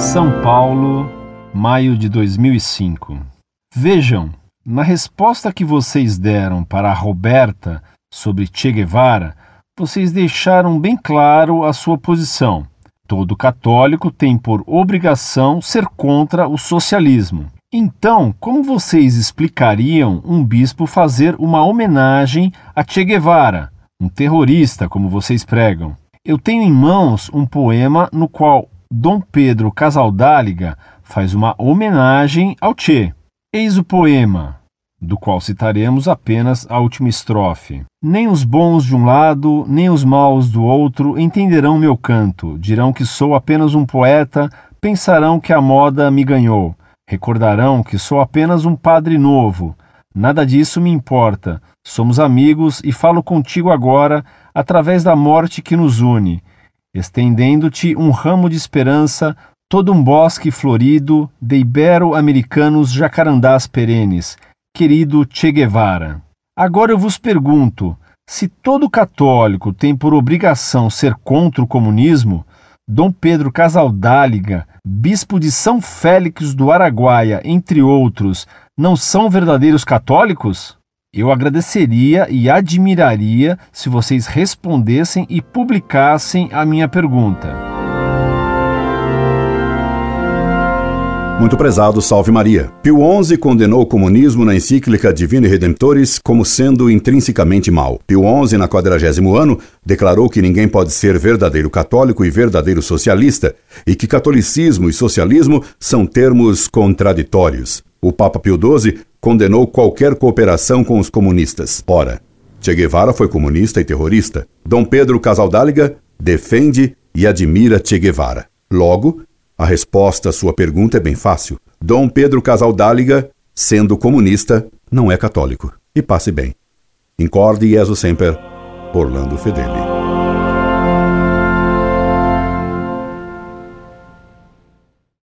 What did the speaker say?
São Paulo, maio de 2005. Vejam, na resposta que vocês deram para a Roberta sobre Che Guevara, vocês deixaram bem claro a sua posição. Todo católico tem por obrigação ser contra o socialismo. Então, como vocês explicariam um bispo fazer uma homenagem a Che Guevara, um terrorista, como vocês pregam? Eu tenho em mãos um poema no qual Dom Pedro Casaldáliga faz uma homenagem ao Che. Eis o poema, do qual citaremos apenas a última estrofe. Nem os bons de um lado, nem os maus do outro entenderão meu canto, dirão que sou apenas um poeta, pensarão que a moda me ganhou, recordarão que sou apenas um padre novo. Nada disso me importa. Somos amigos e falo contigo agora através da morte que nos une estendendo-te um ramo de esperança, todo um bosque florido de ibero-americanos jacarandás perenes, querido Che Guevara. Agora eu vos pergunto: se todo católico tem por obrigação ser contra o comunismo, Dom Pedro Casaldáliga, bispo de São Félix do Araguaia, entre outros, não são verdadeiros católicos? Eu agradeceria e admiraria se vocês respondessem e publicassem a minha pergunta. Muito prezado, salve Maria. Pio XI condenou o comunismo na encíclica Divine Redemptoris como sendo intrinsecamente mal. Pio XI, na 40 ano, declarou que ninguém pode ser verdadeiro católico e verdadeiro socialista e que catolicismo e socialismo são termos contraditórios. O Papa Pio XII condenou qualquer cooperação com os comunistas. Ora, Che Guevara foi comunista e terrorista. Dom Pedro Casaldáliga defende e admira Che Guevara. Logo, a resposta à sua pergunta é bem fácil. Dom Pedro Casaldáliga, sendo comunista, não é católico. E passe bem. Incorde Jesus Semper, Orlando Fedeli.